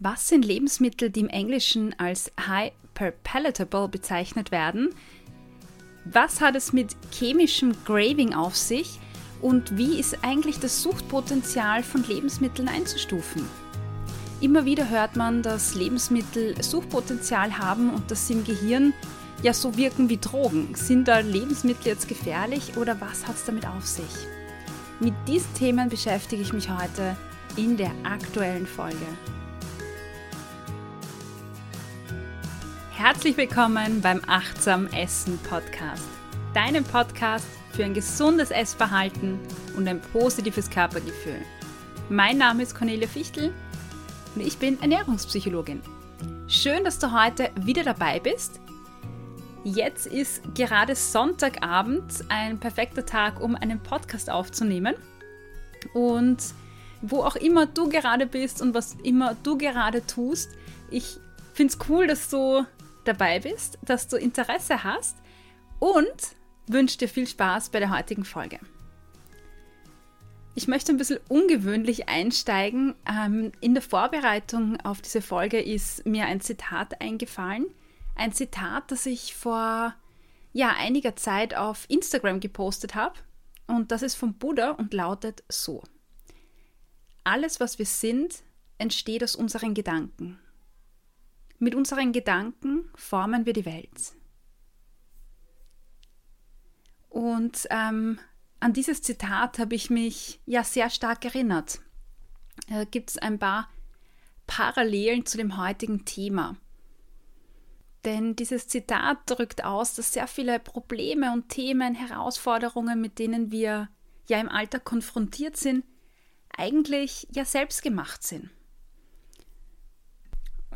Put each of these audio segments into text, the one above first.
Was sind Lebensmittel, die im Englischen als hyperpalatable bezeichnet werden? Was hat es mit chemischem Graving auf sich? Und wie ist eigentlich das Suchtpotenzial von Lebensmitteln einzustufen? Immer wieder hört man, dass Lebensmittel Suchtpotenzial haben und dass sie im Gehirn ja so wirken wie Drogen. Sind da Lebensmittel jetzt gefährlich oder was hat es damit auf sich? Mit diesen Themen beschäftige ich mich heute in der aktuellen Folge. Herzlich willkommen beim Achtsam Essen Podcast. Deinem Podcast für ein gesundes Essverhalten und ein positives Körpergefühl. Mein Name ist Cornelia Fichtel und ich bin Ernährungspsychologin. Schön, dass du heute wieder dabei bist. Jetzt ist gerade Sonntagabend ein perfekter Tag, um einen Podcast aufzunehmen. Und wo auch immer du gerade bist und was immer du gerade tust, ich finde es cool, dass du dabei bist, dass du Interesse hast und wünsche dir viel Spaß bei der heutigen Folge. Ich möchte ein bisschen ungewöhnlich einsteigen. Ähm, in der Vorbereitung auf diese Folge ist mir ein Zitat eingefallen. Ein Zitat, das ich vor ja, einiger Zeit auf Instagram gepostet habe. Und das ist vom Buddha und lautet so. Alles, was wir sind, entsteht aus unseren Gedanken. Mit unseren Gedanken formen wir die Welt. Und ähm, an dieses Zitat habe ich mich ja sehr stark erinnert. Da gibt es ein paar Parallelen zu dem heutigen Thema. Denn dieses Zitat drückt aus, dass sehr viele Probleme und Themen, Herausforderungen, mit denen wir ja im Alltag konfrontiert sind, eigentlich ja selbst gemacht sind.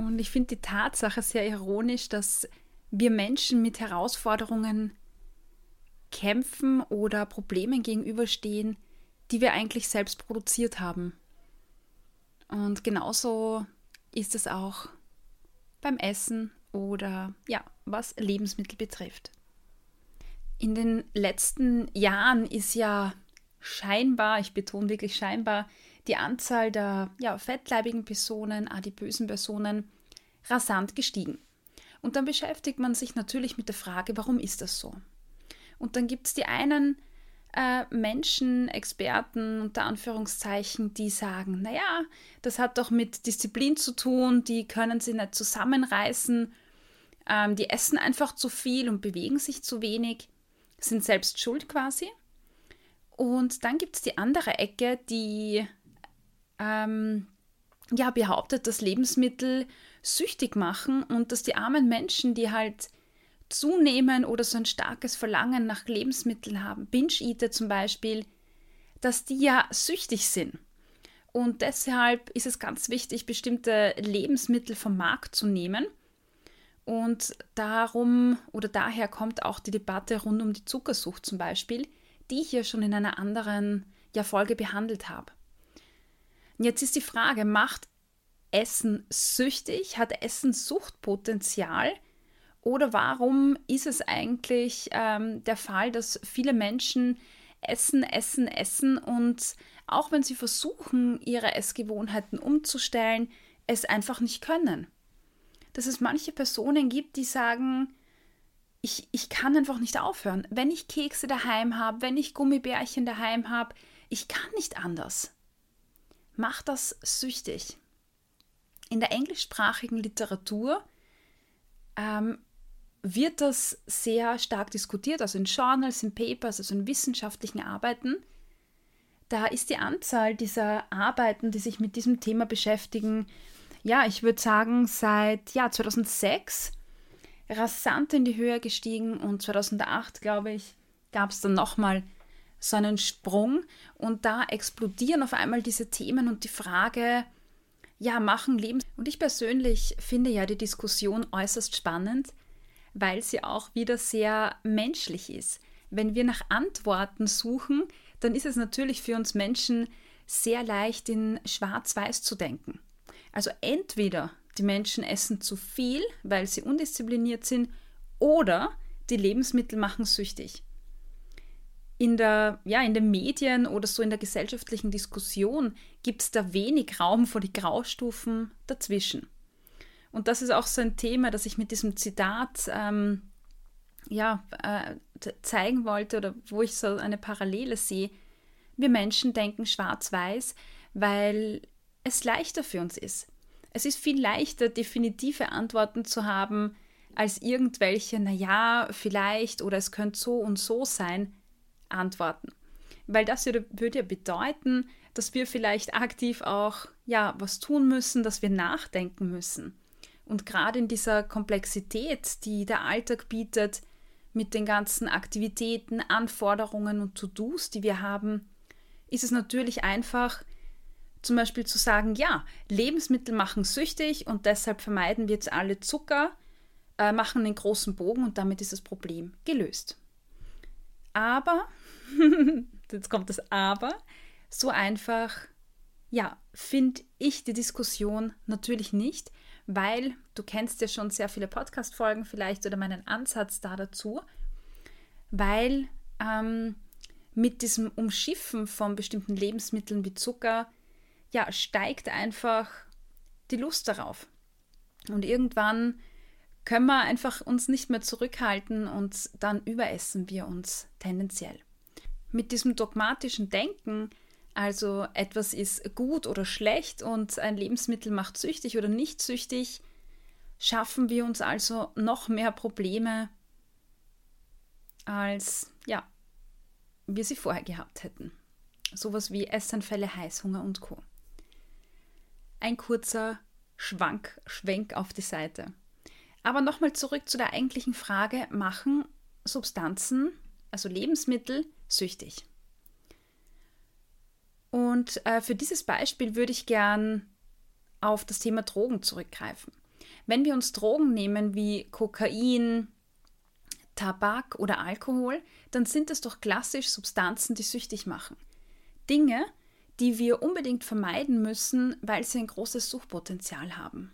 Und ich finde die Tatsache sehr ironisch, dass wir Menschen mit Herausforderungen kämpfen oder Problemen gegenüberstehen, die wir eigentlich selbst produziert haben. Und genauso ist es auch beim Essen oder ja, was Lebensmittel betrifft. In den letzten Jahren ist ja scheinbar, ich betone wirklich scheinbar, die Anzahl der ja, fettleibigen Personen, adipösen Personen rasant gestiegen. Und dann beschäftigt man sich natürlich mit der Frage, warum ist das so? Und dann gibt es die einen äh, Menschen, Experten unter Anführungszeichen, die sagen, naja, das hat doch mit Disziplin zu tun, die können sie nicht zusammenreißen, ähm, die essen einfach zu viel und bewegen sich zu wenig, sind selbst schuld quasi. Und dann gibt es die andere Ecke, die ähm, ja, behauptet, dass Lebensmittel süchtig machen und dass die armen Menschen, die halt zunehmen oder so ein starkes Verlangen nach Lebensmitteln haben, Binge-Eater zum Beispiel, dass die ja süchtig sind. Und deshalb ist es ganz wichtig, bestimmte Lebensmittel vom Markt zu nehmen. Und darum oder daher kommt auch die Debatte rund um die Zuckersucht zum Beispiel, die ich hier schon in einer anderen ja, Folge behandelt habe. Jetzt ist die Frage, macht Essen süchtig? Hat Essen Suchtpotenzial? Oder warum ist es eigentlich ähm, der Fall, dass viele Menschen essen, essen, essen und auch wenn sie versuchen, ihre Essgewohnheiten umzustellen, es einfach nicht können? Dass es manche Personen gibt, die sagen, ich, ich kann einfach nicht aufhören. Wenn ich Kekse daheim habe, wenn ich Gummibärchen daheim habe, ich kann nicht anders macht das süchtig. In der englischsprachigen Literatur ähm, wird das sehr stark diskutiert, also in Journals, in Papers, also in wissenschaftlichen Arbeiten. Da ist die Anzahl dieser Arbeiten, die sich mit diesem Thema beschäftigen, ja, ich würde sagen, seit ja, 2006 rasant in die Höhe gestiegen und 2008, glaube ich, gab es dann nochmal so einen Sprung und da explodieren auf einmal diese Themen und die Frage, ja, machen Lebens. Und ich persönlich finde ja die Diskussion äußerst spannend, weil sie auch wieder sehr menschlich ist. Wenn wir nach Antworten suchen, dann ist es natürlich für uns Menschen sehr leicht in schwarz-weiß zu denken. Also entweder die Menschen essen zu viel, weil sie undiszipliniert sind, oder die Lebensmittel machen süchtig. In der, ja, in den Medien oder so in der gesellschaftlichen Diskussion gibt es da wenig Raum für die Graustufen dazwischen. Und das ist auch so ein Thema, das ich mit diesem Zitat ähm, ja, äh, zeigen wollte oder wo ich so eine Parallele sehe. Wir Menschen denken schwarz-weiß, weil es leichter für uns ist. Es ist viel leichter, definitive Antworten zu haben, als irgendwelche, naja, vielleicht oder es könnte so und so sein, Antworten. Weil das würde, ja bedeuten, dass wir vielleicht aktiv auch ja was tun müssen, dass wir nachdenken müssen. Und gerade in dieser Komplexität, die der Alltag bietet, mit den ganzen Aktivitäten, Anforderungen und To-Dos, die wir haben, ist es natürlich einfach, zum Beispiel zu sagen, ja, Lebensmittel machen süchtig und deshalb vermeiden wir jetzt alle Zucker, äh, machen den großen Bogen und damit ist das Problem gelöst. Aber, jetzt kommt das Aber, so einfach, ja, finde ich die Diskussion natürlich nicht, weil du kennst ja schon sehr viele Podcast-Folgen vielleicht oder meinen Ansatz da dazu, weil ähm, mit diesem Umschiffen von bestimmten Lebensmitteln wie Zucker, ja, steigt einfach die Lust darauf. Und irgendwann können wir einfach uns nicht mehr zurückhalten und dann überessen wir uns tendenziell. Mit diesem dogmatischen Denken, also etwas ist gut oder schlecht und ein Lebensmittel macht süchtig oder nicht süchtig, schaffen wir uns also noch mehr Probleme, als ja, wir sie vorher gehabt hätten. Sowas wie Essanfälle, Heißhunger und Co. Ein kurzer Schwank, Schwenk auf die Seite. Aber nochmal zurück zu der eigentlichen Frage, machen Substanzen, also Lebensmittel, süchtig? Und äh, für dieses Beispiel würde ich gern auf das Thema Drogen zurückgreifen. Wenn wir uns Drogen nehmen wie Kokain, Tabak oder Alkohol, dann sind es doch klassisch Substanzen, die süchtig machen. Dinge, die wir unbedingt vermeiden müssen, weil sie ein großes Suchtpotenzial haben.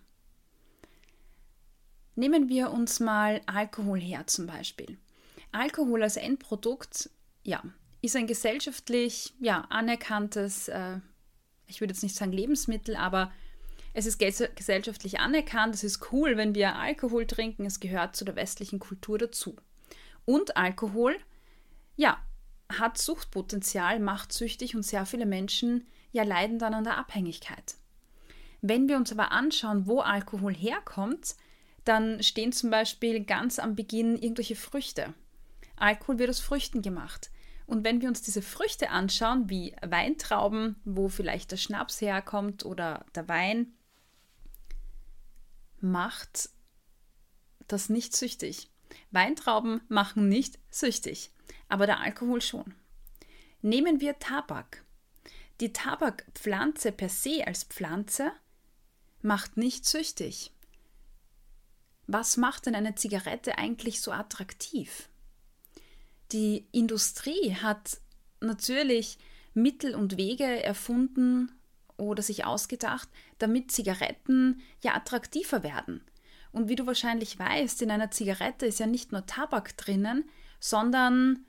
Nehmen wir uns mal Alkohol her zum Beispiel. Alkohol als Endprodukt, ja, ist ein gesellschaftlich ja, anerkanntes, äh, ich würde jetzt nicht sagen Lebensmittel, aber es ist gesellschaftlich anerkannt, es ist cool, wenn wir Alkohol trinken, es gehört zu der westlichen Kultur dazu. Und Alkohol, ja, hat Suchtpotenzial, macht süchtig und sehr viele Menschen ja leiden dann an der Abhängigkeit. Wenn wir uns aber anschauen, wo Alkohol herkommt, dann stehen zum Beispiel ganz am Beginn irgendwelche Früchte. Alkohol wird aus Früchten gemacht. Und wenn wir uns diese Früchte anschauen, wie Weintrauben, wo vielleicht der Schnaps herkommt oder der Wein, macht das nicht süchtig. Weintrauben machen nicht süchtig, aber der Alkohol schon. Nehmen wir Tabak. Die Tabakpflanze per se als Pflanze macht nicht süchtig was macht denn eine Zigarette eigentlich so attraktiv? Die Industrie hat natürlich Mittel und Wege erfunden oder sich ausgedacht, damit Zigaretten ja attraktiver werden. Und wie du wahrscheinlich weißt, in einer Zigarette ist ja nicht nur Tabak drinnen, sondern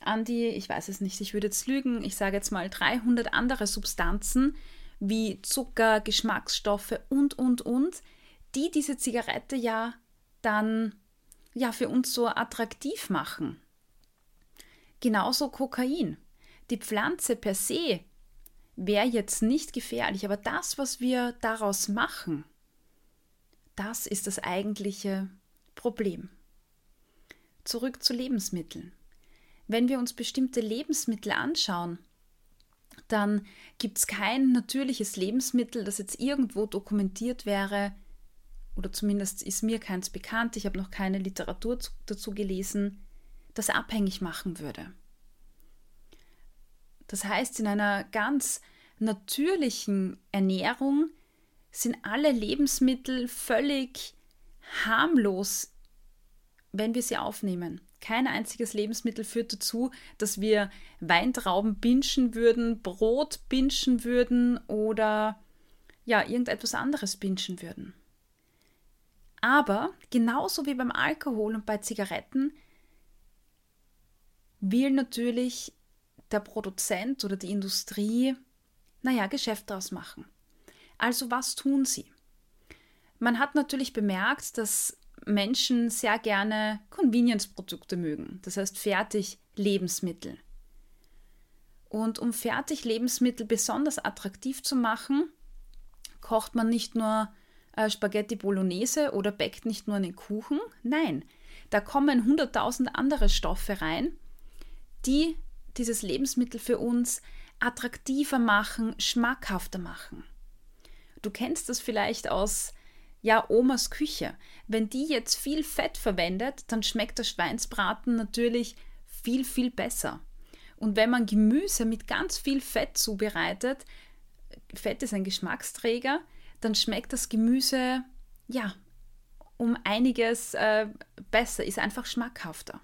an die, ich weiß es nicht, ich würde jetzt lügen, ich sage jetzt mal 300 andere Substanzen wie Zucker, Geschmacksstoffe und, und, und, die diese Zigarette ja dann ja für uns so attraktiv machen. Genauso Kokain. Die Pflanze per se wäre jetzt nicht gefährlich, aber das, was wir daraus machen, das ist das eigentliche Problem. Zurück zu Lebensmitteln. Wenn wir uns bestimmte Lebensmittel anschauen, dann gibt es kein natürliches Lebensmittel, das jetzt irgendwo dokumentiert wäre, oder zumindest ist mir keins bekannt, ich habe noch keine Literatur dazu gelesen, das abhängig machen würde. Das heißt, in einer ganz natürlichen Ernährung sind alle Lebensmittel völlig harmlos, wenn wir sie aufnehmen. Kein einziges Lebensmittel führt dazu, dass wir Weintrauben binschen würden, Brot binschen würden oder ja, irgendetwas anderes binschen würden. Aber genauso wie beim Alkohol und bei Zigaretten will natürlich der Produzent oder die Industrie, naja, Geschäft daraus machen. Also was tun sie? Man hat natürlich bemerkt, dass Menschen sehr gerne Convenience-Produkte mögen, das heißt Fertig-Lebensmittel. Und um Fertig-Lebensmittel besonders attraktiv zu machen, kocht man nicht nur äh, Spaghetti Bolognese oder backt nicht nur einen Kuchen. Nein, da kommen hunderttausend andere Stoffe rein, die dieses Lebensmittel für uns attraktiver machen, schmackhafter machen. Du kennst das vielleicht aus ja, Omas Küche. Wenn die jetzt viel Fett verwendet, dann schmeckt der Schweinsbraten natürlich viel, viel besser. Und wenn man Gemüse mit ganz viel Fett zubereitet, Fett ist ein Geschmacksträger, dann schmeckt das Gemüse ja um einiges äh, besser, ist einfach schmackhafter.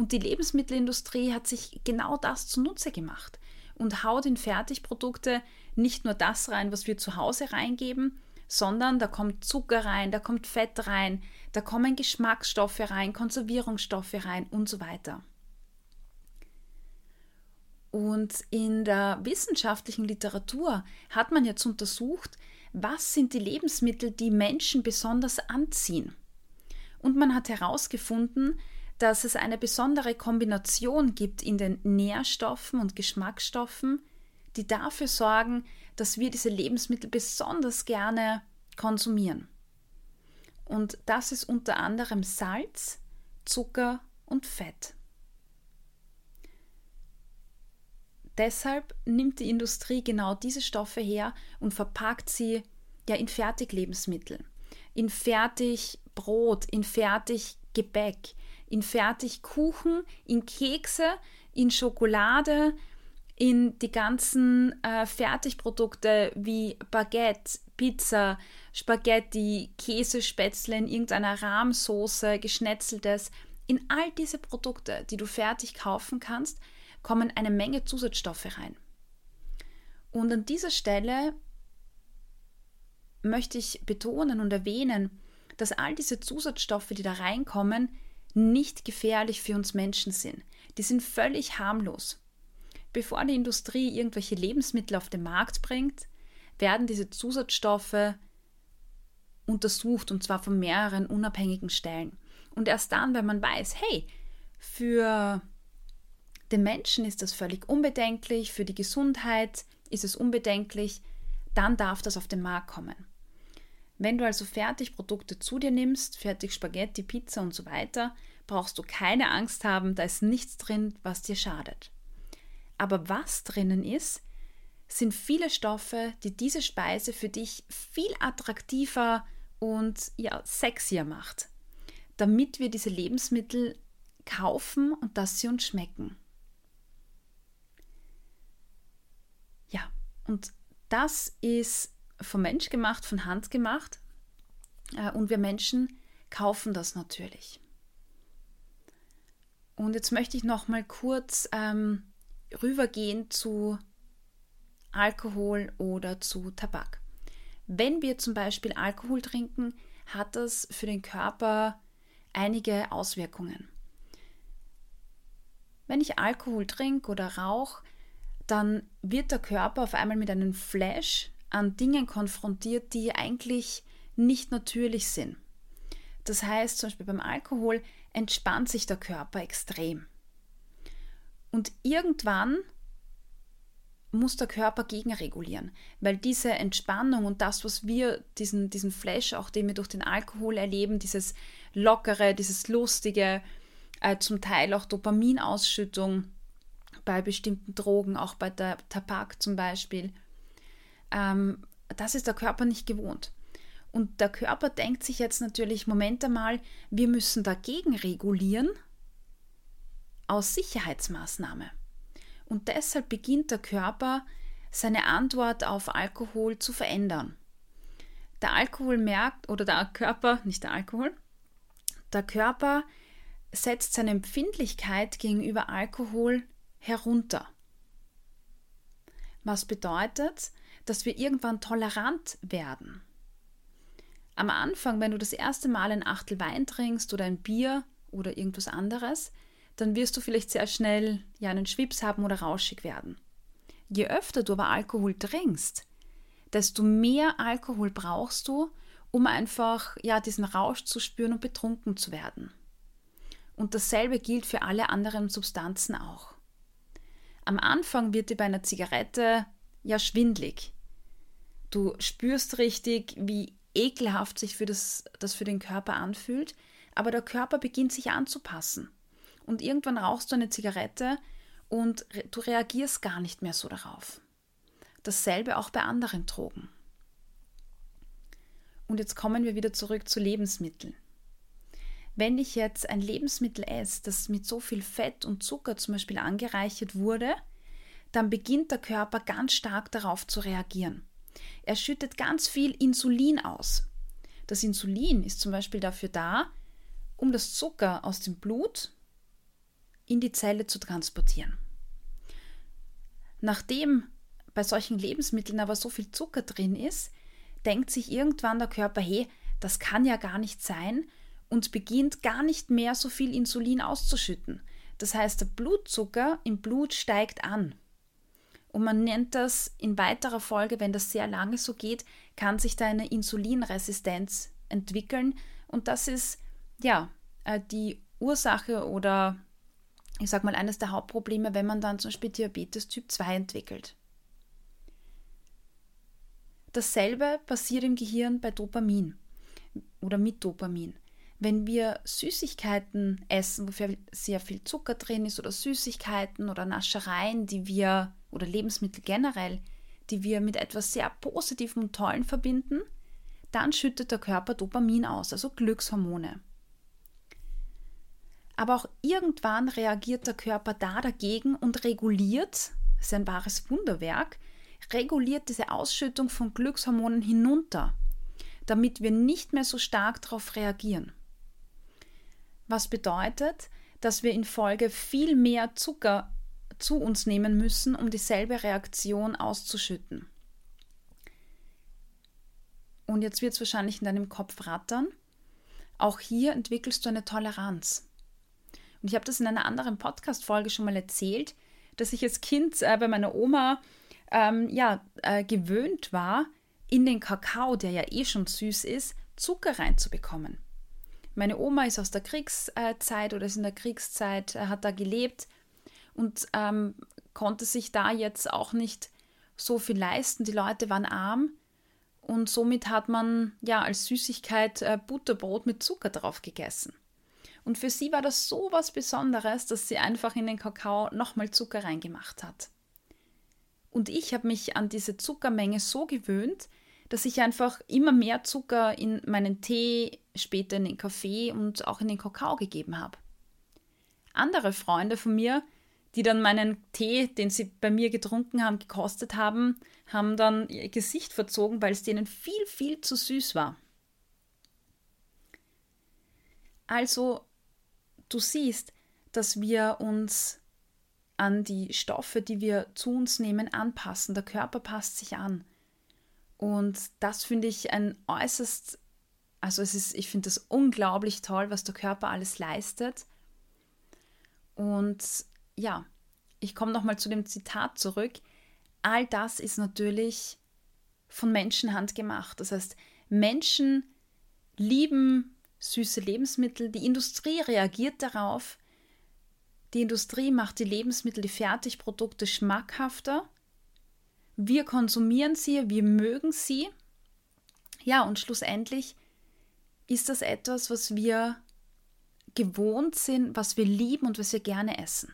Und die Lebensmittelindustrie hat sich genau das zunutze gemacht und haut in Fertigprodukte nicht nur das rein, was wir zu Hause reingeben, sondern da kommt Zucker rein, da kommt Fett rein, da kommen Geschmacksstoffe rein, Konservierungsstoffe rein und so weiter. Und in der wissenschaftlichen Literatur hat man jetzt untersucht, was sind die Lebensmittel, die Menschen besonders anziehen. Und man hat herausgefunden, dass es eine besondere Kombination gibt in den Nährstoffen und Geschmacksstoffen, die dafür sorgen, dass wir diese Lebensmittel besonders gerne konsumieren. Und das ist unter anderem Salz, Zucker und Fett. Deshalb nimmt die Industrie genau diese Stoffe her und verpackt sie ja in Fertiglebensmittel, in Fertigbrot, in Fertiggebäck, in Fertigkuchen, in Kekse, in Schokolade, in die ganzen äh, Fertigprodukte wie Baguette, Pizza, Spaghetti, Käsespätzle in irgendeiner Rahmsoße, geschnetzeltes. In all diese Produkte, die du fertig kaufen kannst, kommen eine Menge Zusatzstoffe rein. Und an dieser Stelle möchte ich betonen und erwähnen, dass all diese Zusatzstoffe, die da reinkommen, nicht gefährlich für uns Menschen sind. Die sind völlig harmlos. Bevor die Industrie irgendwelche Lebensmittel auf den Markt bringt, werden diese Zusatzstoffe untersucht und zwar von mehreren unabhängigen Stellen. Und erst dann, wenn man weiß, hey, für den Menschen ist das völlig unbedenklich, für die Gesundheit ist es unbedenklich, dann darf das auf den Markt kommen. Wenn du also Fertigprodukte zu dir nimmst, fertig Spaghetti, Pizza und so weiter, brauchst du keine Angst haben, da ist nichts drin, was dir schadet. Aber was drinnen ist, sind viele Stoffe, die diese Speise für dich viel attraktiver und ja, sexier macht, damit wir diese Lebensmittel kaufen und dass sie uns schmecken. Und das ist vom Mensch gemacht, von Hand gemacht. Äh, und wir Menschen kaufen das natürlich. Und jetzt möchte ich noch mal kurz ähm, rübergehen zu Alkohol oder zu Tabak. Wenn wir zum Beispiel Alkohol trinken, hat das für den Körper einige Auswirkungen. Wenn ich Alkohol trinke oder rauche, dann wird der Körper auf einmal mit einem Flash an Dingen konfrontiert, die eigentlich nicht natürlich sind. Das heißt, zum Beispiel beim Alkohol entspannt sich der Körper extrem. Und irgendwann muss der Körper gegenregulieren, weil diese Entspannung und das, was wir, diesen, diesen Flash, auch den wir durch den Alkohol erleben, dieses Lockere, dieses Lustige, äh, zum Teil auch Dopaminausschüttung, bei bestimmten Drogen, auch bei der Tabak zum Beispiel. Ähm, das ist der Körper nicht gewohnt. Und der Körper denkt sich jetzt natürlich, Moment einmal, wir müssen dagegen regulieren aus Sicherheitsmaßnahme. Und deshalb beginnt der Körper seine Antwort auf Alkohol zu verändern. Der Alkohol merkt, oder der Körper, nicht der Alkohol, der Körper setzt seine Empfindlichkeit gegenüber Alkohol herunter. Was bedeutet, dass wir irgendwann tolerant werden. Am Anfang, wenn du das erste Mal ein Achtel Wein trinkst oder ein Bier oder irgendwas anderes, dann wirst du vielleicht sehr schnell ja einen Schwips haben oder rauschig werden. Je öfter du aber Alkohol trinkst, desto mehr Alkohol brauchst du, um einfach ja diesen Rausch zu spüren und betrunken zu werden. Und dasselbe gilt für alle anderen Substanzen auch. Am Anfang wird dir bei einer Zigarette ja schwindlig. Du spürst richtig, wie ekelhaft sich für das, das für den Körper anfühlt, aber der Körper beginnt sich anzupassen. Und irgendwann rauchst du eine Zigarette und du reagierst gar nicht mehr so darauf. Dasselbe auch bei anderen Drogen. Und jetzt kommen wir wieder zurück zu Lebensmitteln. Wenn ich jetzt ein Lebensmittel esse, das mit so viel Fett und Zucker zum Beispiel angereichert wurde, dann beginnt der Körper ganz stark darauf zu reagieren. Er schüttet ganz viel Insulin aus. Das Insulin ist zum Beispiel dafür da, um das Zucker aus dem Blut in die Zelle zu transportieren. Nachdem bei solchen Lebensmitteln aber so viel Zucker drin ist, denkt sich irgendwann der Körper, hey, das kann ja gar nicht sein und beginnt gar nicht mehr so viel Insulin auszuschütten. Das heißt, der Blutzucker im Blut steigt an. Und man nennt das in weiterer Folge, wenn das sehr lange so geht, kann sich da eine Insulinresistenz entwickeln. Und das ist ja äh, die Ursache oder ich sag mal eines der Hauptprobleme, wenn man dann zum Beispiel Diabetes Typ 2 entwickelt. Dasselbe passiert im Gehirn bei Dopamin oder mit Dopamin. Wenn wir Süßigkeiten essen, wo sehr viel Zucker drin ist oder Süßigkeiten oder Naschereien, die wir oder Lebensmittel generell, die wir mit etwas sehr Positivem und Tollen verbinden, dann schüttet der Körper Dopamin aus, also Glückshormone. Aber auch irgendwann reagiert der Körper da dagegen und reguliert, das ist ein wahres Wunderwerk, reguliert diese Ausschüttung von Glückshormonen hinunter, damit wir nicht mehr so stark darauf reagieren. Was bedeutet, dass wir in Folge viel mehr Zucker zu uns nehmen müssen, um dieselbe Reaktion auszuschütten. Und jetzt wird es wahrscheinlich in deinem Kopf rattern. Auch hier entwickelst du eine Toleranz. Und ich habe das in einer anderen Podcast-Folge schon mal erzählt, dass ich als Kind äh, bei meiner Oma ähm, ja, äh, gewöhnt war, in den Kakao, der ja eh schon süß ist, Zucker reinzubekommen. Meine Oma ist aus der Kriegszeit oder ist in der Kriegszeit, äh, hat da gelebt und ähm, konnte sich da jetzt auch nicht so viel leisten. Die Leute waren arm und somit hat man ja als Süßigkeit äh, Butterbrot mit Zucker drauf gegessen. Und für sie war das so was Besonderes, dass sie einfach in den Kakao nochmal Zucker reingemacht hat. Und ich habe mich an diese Zuckermenge so gewöhnt, dass ich einfach immer mehr Zucker in meinen Tee, später in den Kaffee und auch in den Kakao gegeben habe. Andere Freunde von mir, die dann meinen Tee, den sie bei mir getrunken haben, gekostet haben, haben dann ihr Gesicht verzogen, weil es denen viel, viel zu süß war. Also, du siehst, dass wir uns an die Stoffe, die wir zu uns nehmen, anpassen. Der Körper passt sich an. Und das finde ich ein äußerst, also es ist, ich finde das unglaublich toll, was der Körper alles leistet. Und ja, ich komme nochmal zu dem Zitat zurück. All das ist natürlich von Menschenhand gemacht. Das heißt, Menschen lieben süße Lebensmittel. Die Industrie reagiert darauf. Die Industrie macht die Lebensmittel, die Fertigprodukte schmackhafter. Wir konsumieren sie, wir mögen sie. Ja, und schlussendlich ist das etwas, was wir gewohnt sind, was wir lieben und was wir gerne essen.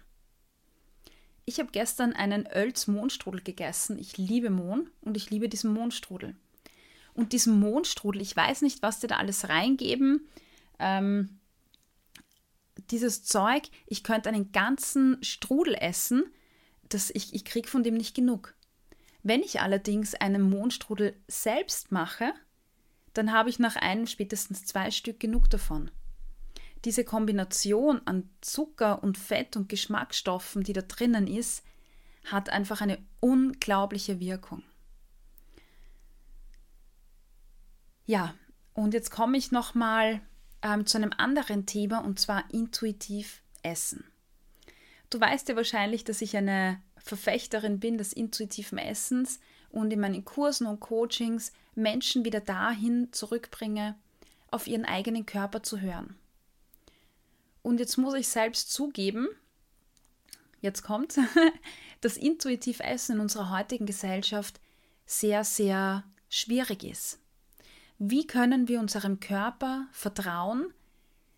Ich habe gestern einen Oelz-Mohnstrudel gegessen. Ich liebe Mohn und ich liebe diesen Mohnstrudel. Und diesen Mohnstrudel, ich weiß nicht, was die da alles reingeben. Ähm, dieses Zeug, ich könnte einen ganzen Strudel essen, das ich, ich kriege von dem nicht genug. Wenn ich allerdings einen Mohnstrudel selbst mache, dann habe ich nach einem spätestens zwei Stück genug davon diese Kombination an Zucker und Fett und Geschmacksstoffen, die da drinnen ist, hat einfach eine unglaubliche Wirkung. Ja, und jetzt komme ich nochmal ähm, zu einem anderen Thema und zwar intuitiv Essen. Du weißt ja wahrscheinlich, dass ich eine Verfechterin bin des intuitiven Essens und in meinen Kursen und Coachings Menschen wieder dahin zurückbringe, auf ihren eigenen Körper zu hören. Und jetzt muss ich selbst zugeben, jetzt kommt, dass intuitiv Essen in unserer heutigen Gesellschaft sehr, sehr schwierig ist. Wie können wir unserem Körper vertrauen,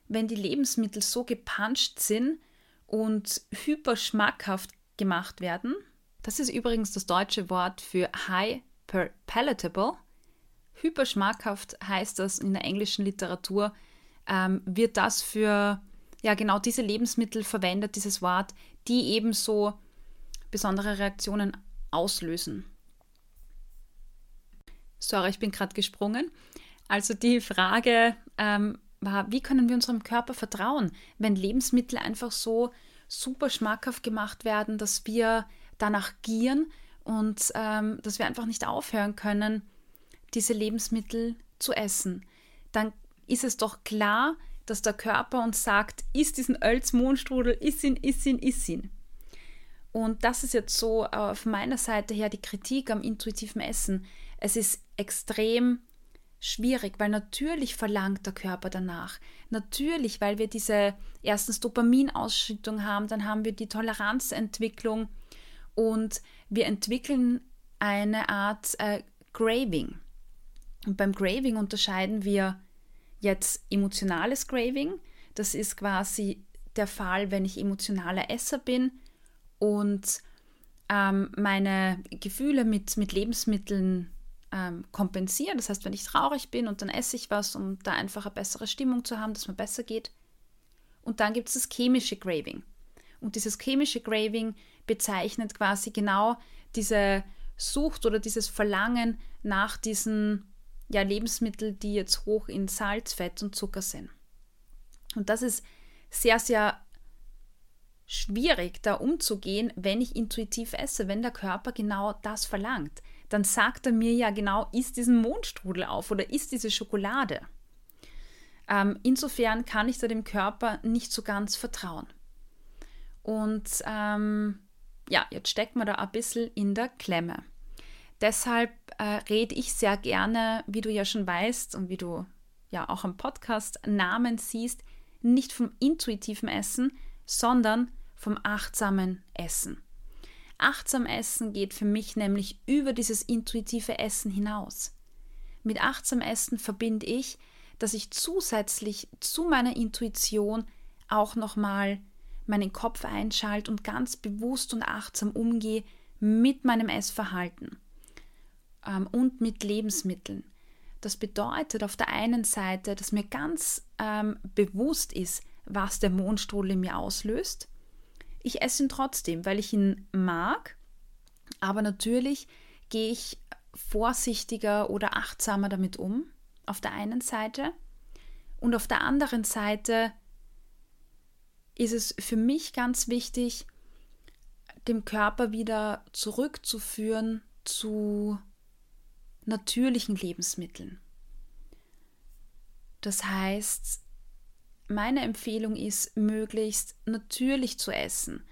wenn die Lebensmittel so gepanscht sind und hyperschmackhaft gemacht werden? Das ist übrigens das deutsche Wort für hyper palatable. Hyperschmackhaft heißt das in der englischen Literatur, ähm, wird das für ja genau diese Lebensmittel verwendet, dieses Wort, die ebenso besondere Reaktionen auslösen. Sorry, ich bin gerade gesprungen. Also die Frage ähm, war, wie können wir unserem Körper vertrauen, wenn Lebensmittel einfach so super schmackhaft gemacht werden, dass wir danach gieren und ähm, dass wir einfach nicht aufhören können, diese Lebensmittel zu essen. Dann ist es doch klar, dass der Körper uns sagt, isst diesen Ölzmohnstrudel, iss ihn, iss ihn, iss ihn. Und das ist jetzt so von meiner Seite her die Kritik am intuitiven Essen. Es ist extrem schwierig, weil natürlich verlangt der Körper danach. Natürlich, weil wir diese erstens Dopaminausschüttung haben, dann haben wir die Toleranzentwicklung und wir entwickeln eine Art äh, Craving. Und beim Craving unterscheiden wir jetzt emotionales Craving. Das ist quasi der Fall, wenn ich emotionaler Esser bin und ähm, meine Gefühle mit, mit Lebensmitteln ähm, kompensiere. Das heißt, wenn ich traurig bin und dann esse ich was, um da einfach eine bessere Stimmung zu haben, dass mir besser geht. Und dann gibt es das chemische Craving. Und dieses chemische Craving bezeichnet quasi genau diese Sucht oder dieses Verlangen nach diesen ja, Lebensmitteln, die jetzt hoch in Salz, Fett und Zucker sind. Und das ist sehr, sehr schwierig, da umzugehen, wenn ich intuitiv esse, wenn der Körper genau das verlangt dann sagt er mir ja genau, isst diesen Mondstrudel auf oder isst diese Schokolade. Ähm, insofern kann ich da dem Körper nicht so ganz vertrauen. Und ähm, ja, jetzt steckt man da ein bisschen in der Klemme. Deshalb äh, rede ich sehr gerne, wie du ja schon weißt und wie du ja auch im Podcast Namen siehst, nicht vom intuitiven Essen, sondern vom achtsamen Essen. Achtsam Essen geht für mich nämlich über dieses intuitive Essen hinaus. Mit achtsam Essen verbinde ich, dass ich zusätzlich zu meiner Intuition auch nochmal meinen Kopf einschalte und ganz bewusst und achtsam umgehe mit meinem Essverhalten ähm, und mit Lebensmitteln. Das bedeutet auf der einen Seite, dass mir ganz ähm, bewusst ist, was der Mondstrudel in mir auslöst ich esse ihn trotzdem, weil ich ihn mag, aber natürlich gehe ich vorsichtiger oder achtsamer damit um, auf der einen Seite. Und auf der anderen Seite ist es für mich ganz wichtig, dem Körper wieder zurückzuführen zu natürlichen Lebensmitteln. Das heißt, meine Empfehlung ist, möglichst natürlich zu essen.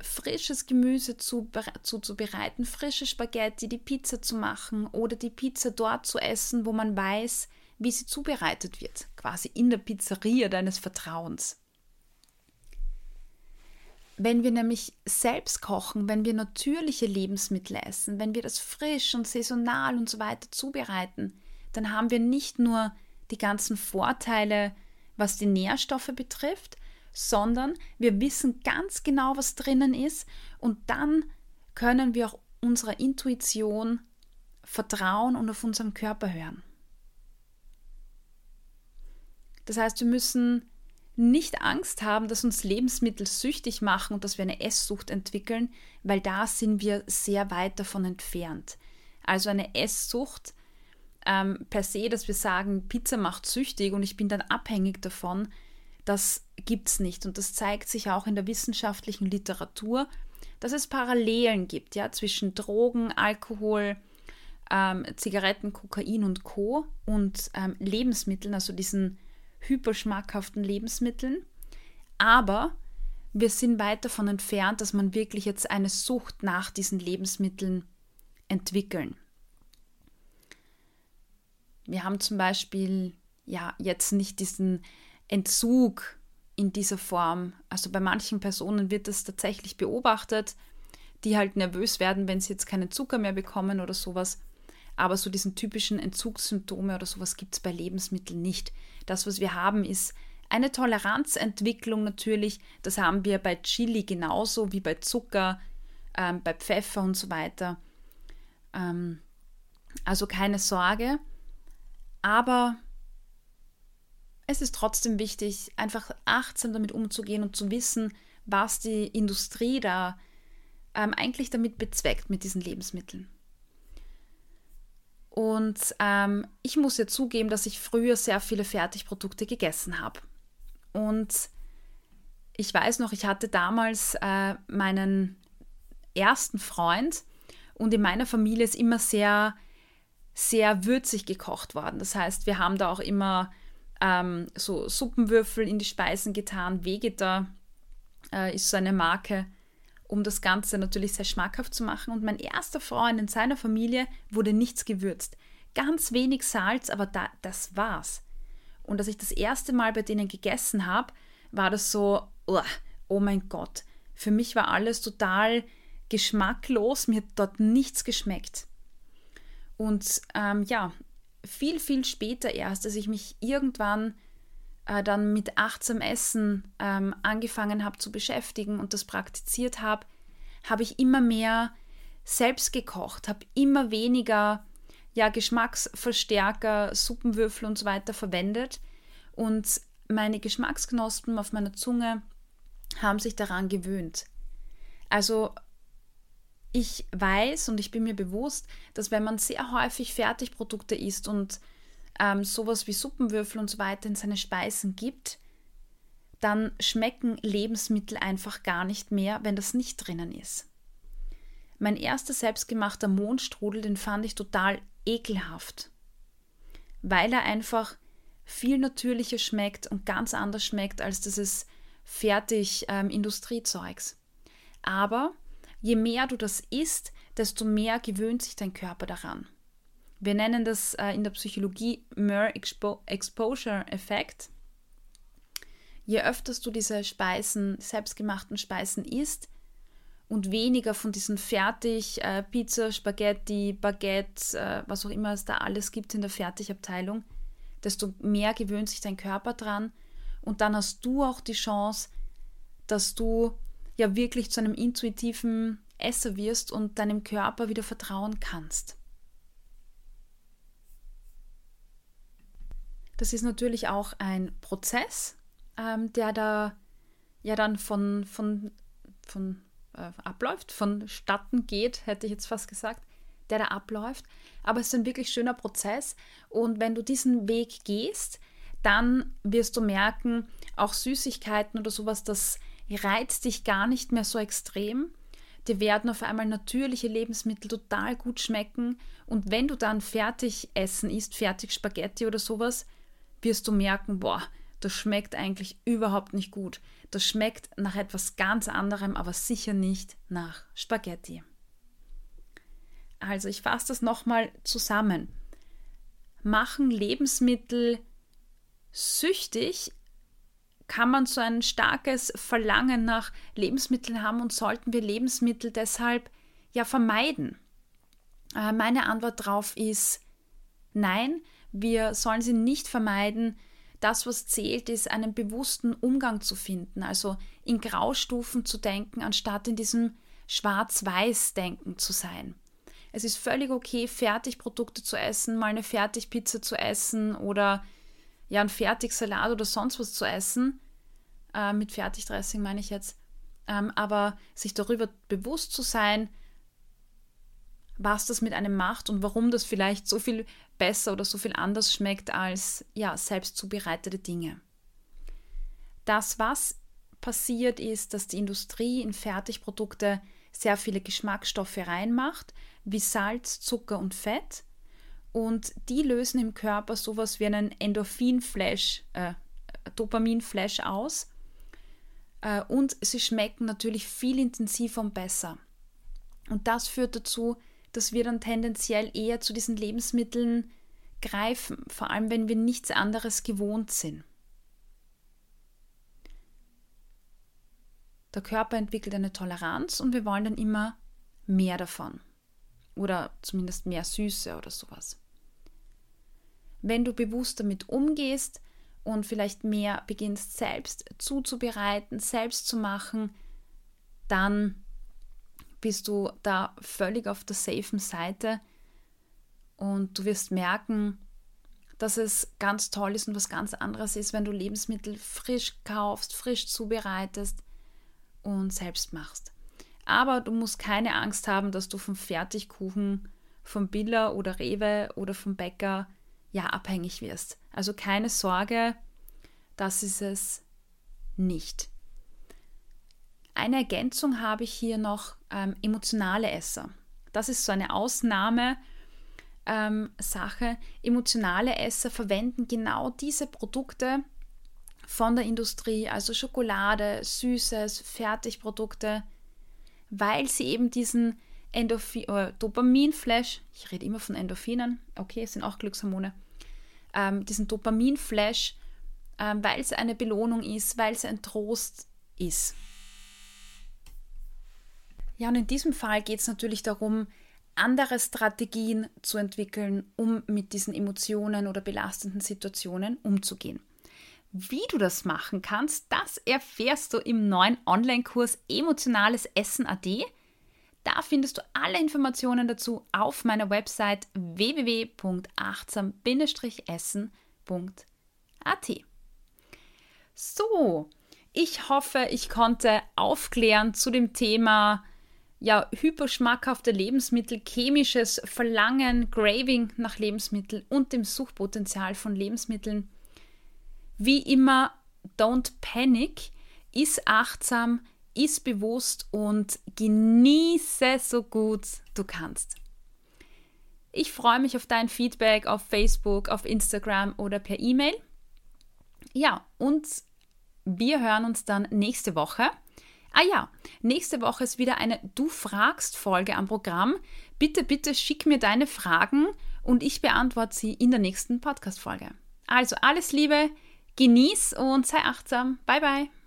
Frisches Gemüse zuzubereiten, frische Spaghetti, die Pizza zu machen oder die Pizza dort zu essen, wo man weiß, wie sie zubereitet wird, quasi in der Pizzeria deines Vertrauens. Wenn wir nämlich selbst kochen, wenn wir natürliche Lebensmittel essen, wenn wir das frisch und saisonal und so weiter zubereiten, dann haben wir nicht nur die ganzen Vorteile, was die Nährstoffe betrifft, sondern wir wissen ganz genau, was drinnen ist und dann können wir auch unserer Intuition vertrauen und auf unseren Körper hören. Das heißt, wir müssen nicht Angst haben, dass uns Lebensmittel süchtig machen und dass wir eine Esssucht entwickeln, weil da sind wir sehr weit davon entfernt. Also eine Esssucht ähm, per se, dass wir sagen, Pizza macht süchtig und ich bin dann abhängig davon, das gibt es nicht. Und das zeigt sich auch in der wissenschaftlichen Literatur, dass es Parallelen gibt ja, zwischen Drogen, Alkohol, ähm, Zigaretten, Kokain und Co. und ähm, Lebensmitteln, also diesen hyperschmackhaften Lebensmitteln. Aber wir sind weit davon entfernt, dass man wirklich jetzt eine Sucht nach diesen Lebensmitteln entwickeln. Wir haben zum Beispiel ja jetzt nicht diesen Entzug in dieser Form. Also bei manchen Personen wird das tatsächlich beobachtet, die halt nervös werden, wenn sie jetzt keinen Zucker mehr bekommen oder sowas. Aber so diesen typischen Entzugssymptome oder sowas gibt es bei Lebensmitteln nicht. Das, was wir haben, ist eine Toleranzentwicklung natürlich. Das haben wir bei Chili genauso wie bei Zucker, ähm, bei Pfeffer und so weiter. Ähm, also keine Sorge. Aber es ist trotzdem wichtig, einfach achtsam damit umzugehen und zu wissen, was die Industrie da ähm, eigentlich damit bezweckt mit diesen Lebensmitteln. Und ähm, ich muss ja zugeben, dass ich früher sehr viele Fertigprodukte gegessen habe. Und ich weiß noch, ich hatte damals äh, meinen ersten Freund und in meiner Familie ist immer sehr, sehr würzig gekocht worden. Das heißt, wir haben da auch immer ähm, so Suppenwürfel in die Speisen getan. Vegeta äh, ist so eine Marke, um das Ganze natürlich sehr schmackhaft zu machen. Und mein erster Freund in seiner Familie wurde nichts gewürzt. Ganz wenig Salz, aber da, das war's. Und als ich das erste Mal bei denen gegessen habe, war das so, oh, oh mein Gott. Für mich war alles total geschmacklos, mir hat dort nichts geschmeckt. Und ähm, ja, viel, viel später erst, als ich mich irgendwann äh, dann mit achtsam Essen ähm, angefangen habe zu beschäftigen und das praktiziert habe, habe ich immer mehr selbst gekocht, habe immer weniger ja, Geschmacksverstärker, Suppenwürfel und so weiter verwendet. Und meine Geschmacksknospen auf meiner Zunge haben sich daran gewöhnt. Also ich weiß und ich bin mir bewusst, dass wenn man sehr häufig Fertigprodukte isst und ähm, sowas wie Suppenwürfel und so weiter in seine Speisen gibt, dann schmecken Lebensmittel einfach gar nicht mehr, wenn das nicht drinnen ist. Mein erster selbstgemachter Mondstrudel, den fand ich total ekelhaft, weil er einfach viel natürlicher schmeckt und ganz anders schmeckt als dieses fertig ähm, Industriezeugs. Aber je mehr du das isst, desto mehr gewöhnt sich dein Körper daran. Wir nennen das äh, in der Psychologie Mer Expo Exposure Effekt. Je öfters du diese Speisen, selbstgemachten Speisen isst und weniger von diesen fertig äh, Pizza, Spaghetti, Baguette, äh, was auch immer es da alles gibt in der Fertigabteilung, desto mehr gewöhnt sich dein Körper dran und dann hast du auch die Chance, dass du ja wirklich zu einem intuitiven Esser wirst und deinem Körper wieder vertrauen kannst. Das ist natürlich auch ein Prozess, ähm, der da ja dann von, von, von äh, abläuft, vonstatten geht, hätte ich jetzt fast gesagt, der da abläuft. Aber es ist ein wirklich schöner Prozess und wenn du diesen Weg gehst, dann wirst du merken, auch Süßigkeiten oder sowas, das reizt dich gar nicht mehr so extrem. Dir werden auf einmal natürliche Lebensmittel total gut schmecken und wenn du dann fertig Essen isst, fertig Spaghetti oder sowas, wirst du merken, boah, das schmeckt eigentlich überhaupt nicht gut. Das schmeckt nach etwas ganz anderem, aber sicher nicht nach Spaghetti. Also ich fasse das nochmal zusammen. Machen Lebensmittel süchtig? Kann man so ein starkes Verlangen nach Lebensmitteln haben und sollten wir Lebensmittel deshalb ja vermeiden? Äh, meine Antwort darauf ist nein, wir sollen sie nicht vermeiden. Das, was zählt, ist einen bewussten Umgang zu finden, also in Graustufen zu denken, anstatt in diesem Schwarz-Weiß-Denken zu sein. Es ist völlig okay, Fertigprodukte zu essen, mal eine Fertigpizza zu essen oder ja, ein Fertigsalat oder sonst was zu essen. Äh, mit Fertigdressing meine ich jetzt. Ähm, aber sich darüber bewusst zu sein, was das mit einem macht und warum das vielleicht so viel besser oder so viel anders schmeckt als ja, selbst zubereitete Dinge. Das, was passiert, ist, dass die Industrie in Fertigprodukte sehr viele Geschmacksstoffe reinmacht, wie Salz, Zucker und Fett. Und die lösen im Körper sowas wie einen Endorphin-Flash, äh, Dopamin-Flash aus. äh, und sie schmecken natürlich viel intensiver und besser. Und das führt dazu, dass wir dann tendenziell eher zu diesen Lebensmitteln greifen, vor allem wenn wir nichts anderes gewohnt sind. Der Körper entwickelt eine Toleranz und wir wollen dann immer mehr davon. Oder zumindest mehr Süße oder sowas. Wenn du bewusst damit umgehst und vielleicht mehr beginnst selbst zuzubereiten, selbst zu machen, dann bist du da völlig auf der safen Seite und du wirst merken, dass es ganz toll ist und was ganz anderes ist, wenn du Lebensmittel frisch kaufst, frisch zubereitest und selbst machst. Aber du musst keine Angst haben, dass du vom Fertigkuchen vom Biller oder Rewe oder vom Bäcker ja abhängig wirst. Also keine Sorge, das ist es nicht. Eine Ergänzung habe ich hier noch ähm, emotionale Esser. Das ist so eine Ausnahme. Ähm. Emotionale Esser verwenden genau diese Produkte von der Industrie, also Schokolade, Süßes, Fertigprodukte, weil sie eben diesen äh, Dopaminflash, ich rede immer von Endorphinen, okay, es sind auch Glückshormone, ähm, diesen Dopaminflash, ähm, weil es eine Belohnung ist, weil es ein Trost ist. Ja, und in diesem Fall geht es natürlich darum, andere Strategien zu entwickeln, um mit diesen Emotionen oder belastenden Situationen umzugehen. Wie du das machen kannst, das erfährst du im neuen Online-Kurs Emotionales Essen AD. Da findest du alle Informationen dazu auf meiner Website www.achtsam-essen.at. So, ich hoffe, ich konnte aufklären zu dem Thema ja, hyperschmackhafte Lebensmittel, chemisches Verlangen, Graving nach Lebensmitteln und dem Suchtpotenzial von Lebensmitteln. Wie immer, don't panic, ist achtsam, ist bewusst und genieße so gut du kannst. Ich freue mich auf dein Feedback auf Facebook, auf Instagram oder per E-Mail. Ja, und wir hören uns dann nächste Woche. Ah ja, nächste Woche ist wieder eine Du fragst Folge am Programm. Bitte, bitte schick mir deine Fragen und ich beantworte sie in der nächsten Podcast-Folge. Also alles Liebe, genieß und sei achtsam. Bye, bye.